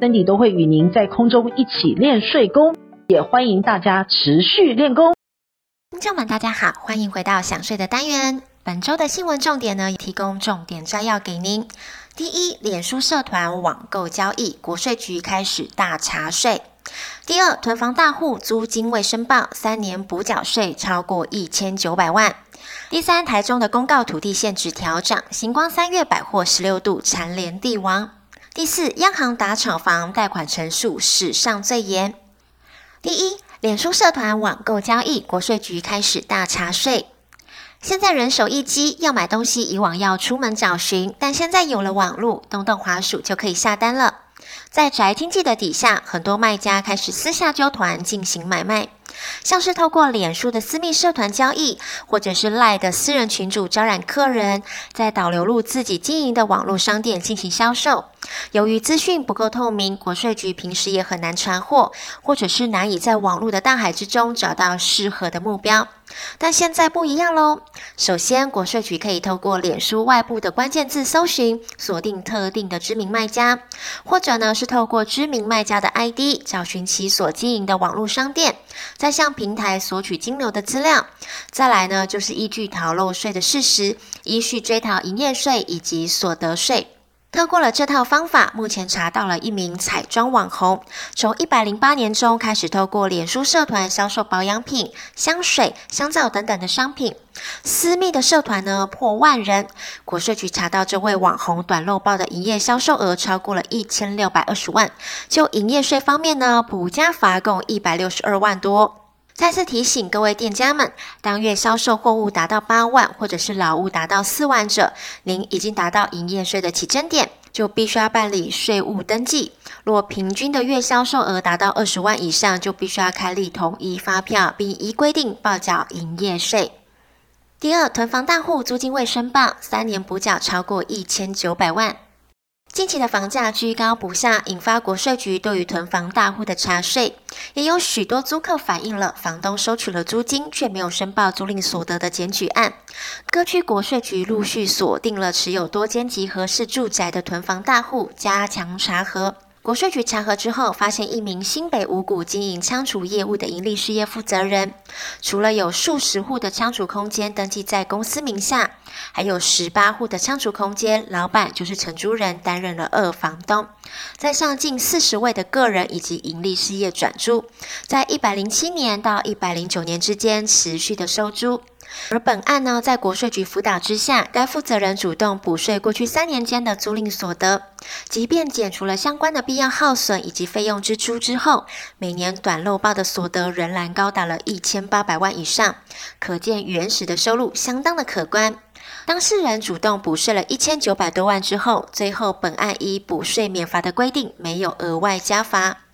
身体都会与您在空中一起练睡功，也欢迎大家持续练功。听众们，大家好，欢迎回到想睡的单元。本周的新闻重点呢，也提供重点摘要给您。第一，脸书社团网购交易，国税局开始大查税。第二，囤房大户租金未申报，三年补缴税超过一千九百万。第三，台中的公告土地限值调整，星光三月百货十六度蝉联地王。第四，央行打炒房贷款成数史上最严。第一，脸书社团网购交易，国税局开始大查税。现在人手一机，要买东西以往要出门找寻，但现在有了网络，动动滑鼠就可以下单了。在宅经济的底下，很多卖家开始私下揪团进行买卖。像是透过脸书的私密社团交易，或者是赖的私人群组招揽客人，再导流入自己经营的网络商店进行销售。由于资讯不够透明，国税局平时也很难查获，或者是难以在网络的大海之中找到适合的目标。但现在不一样喽。首先，国税局可以透过脸书外部的关键字搜寻，锁定特定的知名卖家，或者呢是透过知名卖家的 ID 找寻其所经营的网络商店，再向平台索取金流的资料。再来呢，就是依据逃漏税的事实，依序追讨营业税以及所得税。透过了这套方法，目前查到了一名彩妆网红，从一百零八年中开始透过脸书社团销售保养品、香水、香皂等等的商品。私密的社团呢，破万人。国税局查到这位网红短漏报的营业销售额超过了一千六百二十万。就营业税方面呢，补加罚共一百六十二万多。再次提醒各位店家们，当月销售货物达到八万，或者是劳务达到四万者，您已经达到营业税的起征点，就必须要办理税务登记。若平均的月销售额达到二十万以上，就必须要开立统一发票，并依规定报缴营业税。第二，囤房大户租金未申报，三年补缴超过一千九百万。近期的房价居高不下，引发国税局对于囤房大户的查税，也有许多租客反映了房东收取了租金却没有申报租赁所得的检举案。各区国税局陆续锁定了持有多间及合适住宅的囤房大户，加强查核。国税局查核之后，发现一名新北五股经营仓储业务的营利事业负责人，除了有数十户的仓储空间登记在公司名下，还有十八户的仓储空间，老板就是承租人担任了二房东，在上近四十位的个人以及营利事业转租，在一百零七年到一百零九年之间持续的收租。而本案呢，在国税局辅导之下，该负责人主动补税过去三年间的租赁所得，即便减除了相关的必要耗损以及费用支出之后，每年短漏报的所得仍然高达了一千八百万以上，可见原始的收入相当的可观。当事人主动补税了一千九百多万之后，最后本案依补税免罚的规定，没有额外加罚。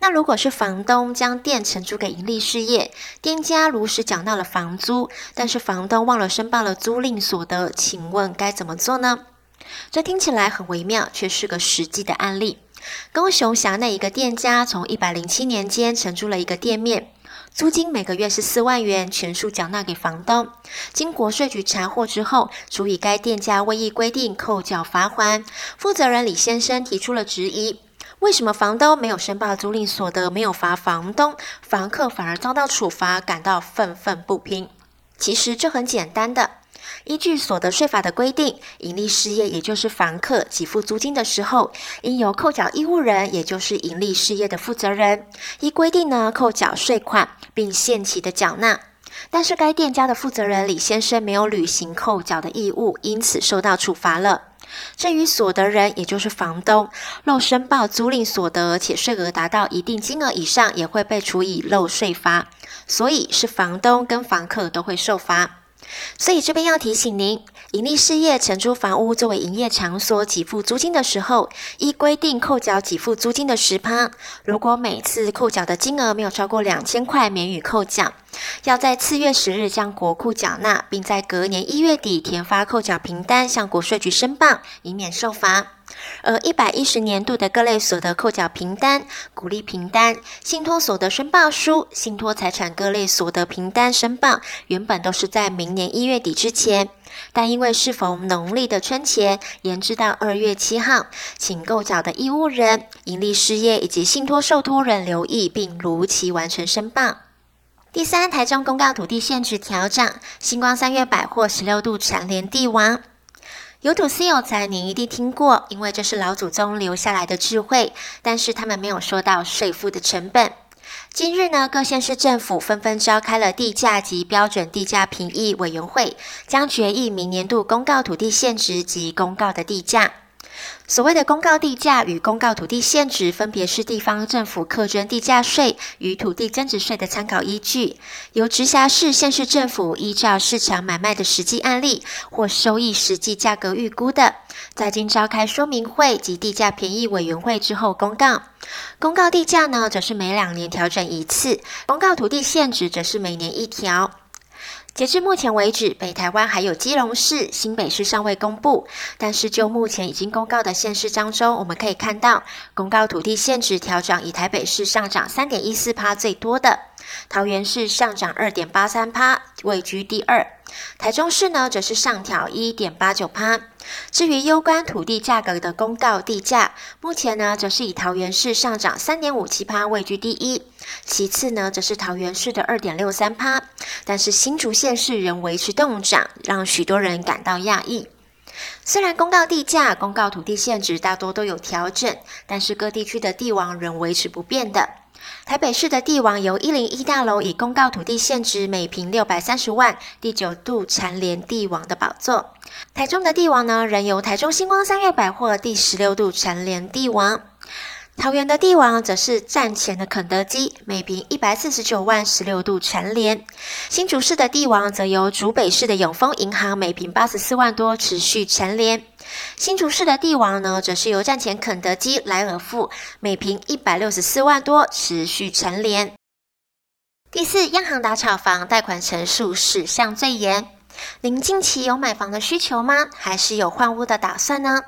那如果是房东将店承租给盈利事业，店家如实缴纳了房租，但是房东忘了申报了租赁所得，请问该怎么做呢？这听起来很微妙，却是个实际的案例。高雄辖内一个店家从一百零七年间承租了一个店面，租金每个月是四万元，全数缴纳给房东。经国税局查获之后，处以该店家未依规定扣缴罚锾。负责人李先生提出了质疑。为什么房东没有申报租赁所得，没有罚房东，房客反而遭到处罚，感到愤愤不平？其实这很简单的，依据所得税法的规定，盈利事业也就是房客给付租金的时候，应由扣缴义务人，也就是盈利事业的负责人，依规定呢扣缴税款，并限期的缴纳。但是该店家的负责人李先生没有履行扣缴的义务，因此受到处罚了。至于所得人，也就是房东，漏申报租赁所得，且税额达到一定金额以上，也会被处以漏税罚。所以是房东跟房客都会受罚。所以这边要提醒您，营利事业承租房屋作为营业场所给付租金的时候，依规定扣缴给付租金的十趴。如果每次扣缴的金额没有超过两千块，免予扣缴。要在次月十日将国库缴纳，并在隔年一月底填发扣缴凭单向国税局申报，以免受罚。而一百一十年度的各类所得扣缴凭单、鼓励凭单、信托所得申报书、信托财产各类所得凭单申报，原本都是在明年一月底之前，但因为适逢农历的春节，延至到二月七号，请购缴的义务人、盈利事业以及信托受托人留意，并如期完成申报。第三，台中公告土地限值调整，星光三月百货十六度蝉联帝王。有土斯有财，您一定听过，因为这是老祖宗留下来的智慧。但是他们没有说到税负的成本。今日呢，各县市政府纷纷召开了地价及标准地价评议委员会，将决议明年度公告土地限值及公告的地价。所谓的公告地价与公告土地现值，分别是地方政府课征地价税与土地增值税的参考依据，由直辖市、县市政府依照市场买卖的实际案例或收益实际价格预估的，在经召开说明会及地价评议委员会之后公告。公告地价呢，则是每两年调整一次；公告土地现值，则是每年一条。截至目前为止，北台湾还有基隆市、新北市尚未公布。但是就目前已经公告的县市当中，我们可以看到，公告土地限值调整，以台北市上涨三点一四趴最多的，桃园市上涨二点八三趴，位居第二。台中市呢，则是上调一点八九趴。至于攸关土地价格的公告地价，目前呢，则是以桃园市上涨三点五七趴位居第一，其次呢，则是桃园市的二点六三趴。但是新竹县市仍维持动涨，让许多人感到讶异。虽然公告地价、公告土地限值大多都有调整，但是各地区的地王仍维持不变的。台北市的地王由一零一大楼以公告土地限值每平六百三十万，第九度蝉联地王的宝座。台中的地王呢，仍由台中星光三越百货第十六度蝉联地王。桃园的帝王则是战前的肯德基，每坪一百四十九万，十六度蝉联。新竹市的帝王则由竹北市的永丰银行，每坪八十四万多，持续蝉联。新竹市的帝王呢，则是由战前肯德基莱尔富，每坪一百六十四万多，持续蝉联。第四，央行打炒房贷款成数史上最严。您近期有买房的需求吗？还是有换屋的打算呢？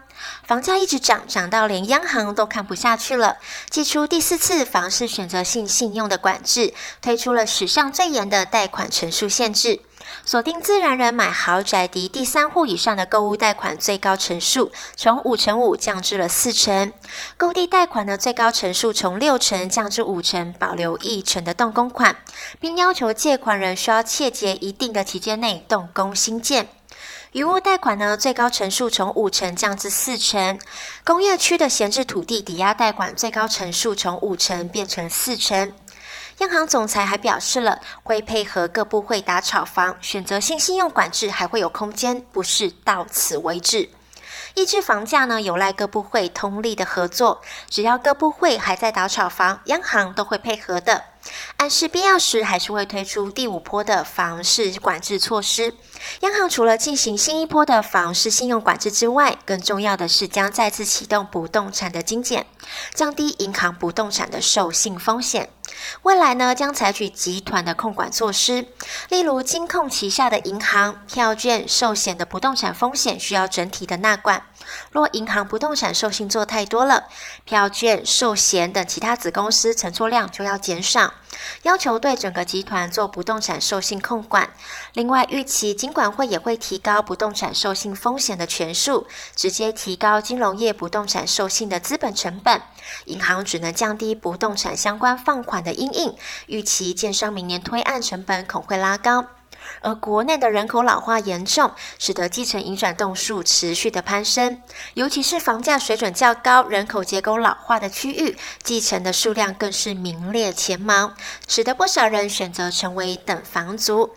房价一直涨，涨到连央行都看不下去了，祭出第四次房市选择性信用的管制，推出了史上最严的贷款成数限制。锁定自然人买豪宅及第三户以上的购物贷款最高成数从五成五降至了四成，购地贷款的最高成数从六成降至五成，保留一成的动工款，并要求借款人需要切结一定的期间内动工兴建。余屋贷款呢，最高成数从五成降至四成，工业区的闲置土地抵押贷款最高成数从五成变成四成。央行总裁还表示了，会配合各部会打炒房，选择性信用管制还会有空间，不是到此为止。抑制房价呢，有赖各部会通力的合作，只要各部会还在打炒房，央行都会配合的。暗示必要时，还是会推出第五波的房市管制措施。央行除了进行新一波的房市信用管制之外，更重要的是将再次启动不动产的精简，降低银行不动产的授信风险。未来呢，将采取集团的控管措施，例如金控旗下的银行、票券、寿险的不动产风险需要整体的纳管。若银行不动产授信做太多了，票券、寿险等其他子公司承作量就要减少，要求对整个集团做不动产授信控管。另外，预期金管会也会提高不动产授信风险的权数，直接提高金融业不动产授信的资本成本，银行只能降低不动产相关放款的阴影。预期建商明年推案成本恐会拉高。而国内的人口老化严重，使得继承移转栋数持续的攀升，尤其是房价水准较高、人口结构老化的区域，继承的数量更是名列前茅，使得不少人选择成为等房族。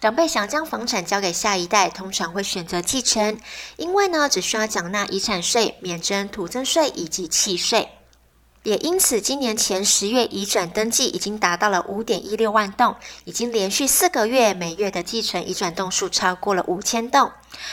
长辈想将房产交给下一代，通常会选择继承，因为呢，只需要缴纳遗产税、免征土增税以及契税。也因此，今年前十月移转登记已经达到了五点一六万栋，已经连续四个月每月的继承移转栋数超过了五千栋。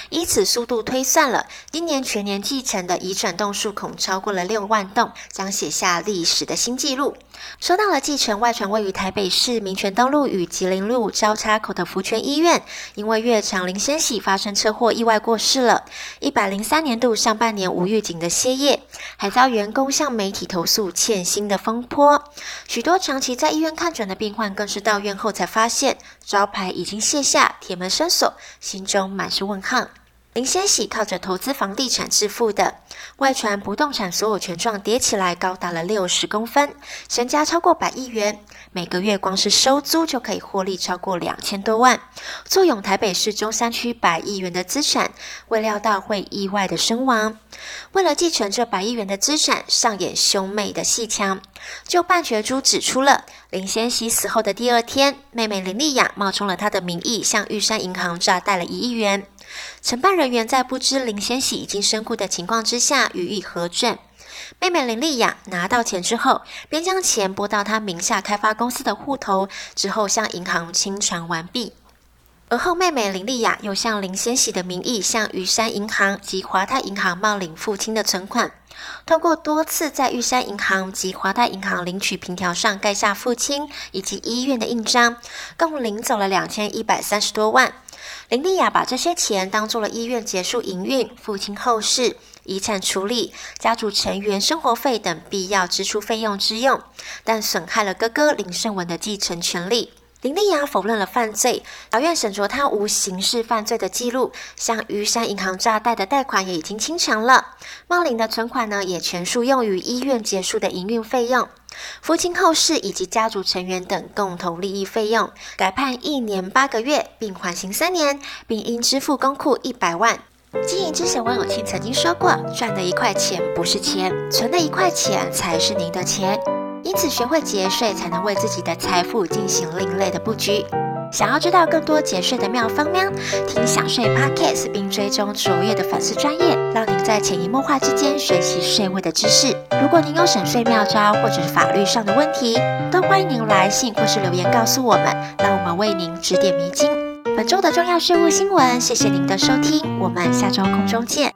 以此速度推算了，今年全年继承的移转栋数恐超过了六万栋，将写下历史的新纪录。说到了继承外传，位于台北市民权东路与吉林路交叉口的福全医院，因为月长林仙喜发生车祸意外过世了。一百零三年度上半年无预警的歇业，还遭员工向媒体投诉欠薪的风波。许多长期在医院看诊的病患，更是到院后才发现招牌已经卸下，铁门生锁，心中满是问号。林先喜靠着投资房地产致富的，外传不动产所有权状叠起来高达了六十公分，身家超过百亿元，每个月光是收租就可以获利超过两千多万，坐拥台北市中山区百亿元的资产，未料到会意外的身亡。为了继承这百亿元的资产，上演兄妹的戏腔。就半决书指出了，林先喜死后的第二天，妹妹林丽雅冒充了她的名义，向玉山银行诈贷了一亿元。承办人员在不知林先喜已经身故的情况之下予以核准。妹妹林丽雅拿到钱之后，便将钱拨到她名下开发公司的户头，之后向银行清偿完毕。而后，妹妹林丽雅又向林先喜的名义向玉山银行及华泰银行冒领父亲的存款，通过多次在玉山银行及华泰银行领取凭条上盖下父亲以及医院的印章，共领走了两千一百三十多万。林丽雅把这些钱当做了医院结束营运、父亲后事、遗产处理、家族成员生活费等必要支出费用之用，但损害了哥哥林胜文的继承权利。林丽雅否认了犯罪，法院审酌她无刑事犯罪的记录，向玉山银行诈贷的贷款也已经清偿了，冒领的存款呢也全数用于医院结束的营运费用。父亲后事以及家族成员等共同利益费用，改判一年八个月，并缓刑三年，并应支付公库一百万。经营之神王永庆曾经说过：“赚的一块钱不是钱，存的一块钱才是您的钱。”因此，学会节税，才能为自己的财富进行另类的布局。想要知道更多节税的妙方吗？听享税 Podcast，并追踪卓越的粉丝专业，让您在潜移默化之间学习税务的知识。如果您有省税妙招或者是法律上的问题，都欢迎您来信或是留言告诉我们，让我们为您指点迷津。本周的重要税务新闻，谢谢您的收听，我们下周空中见。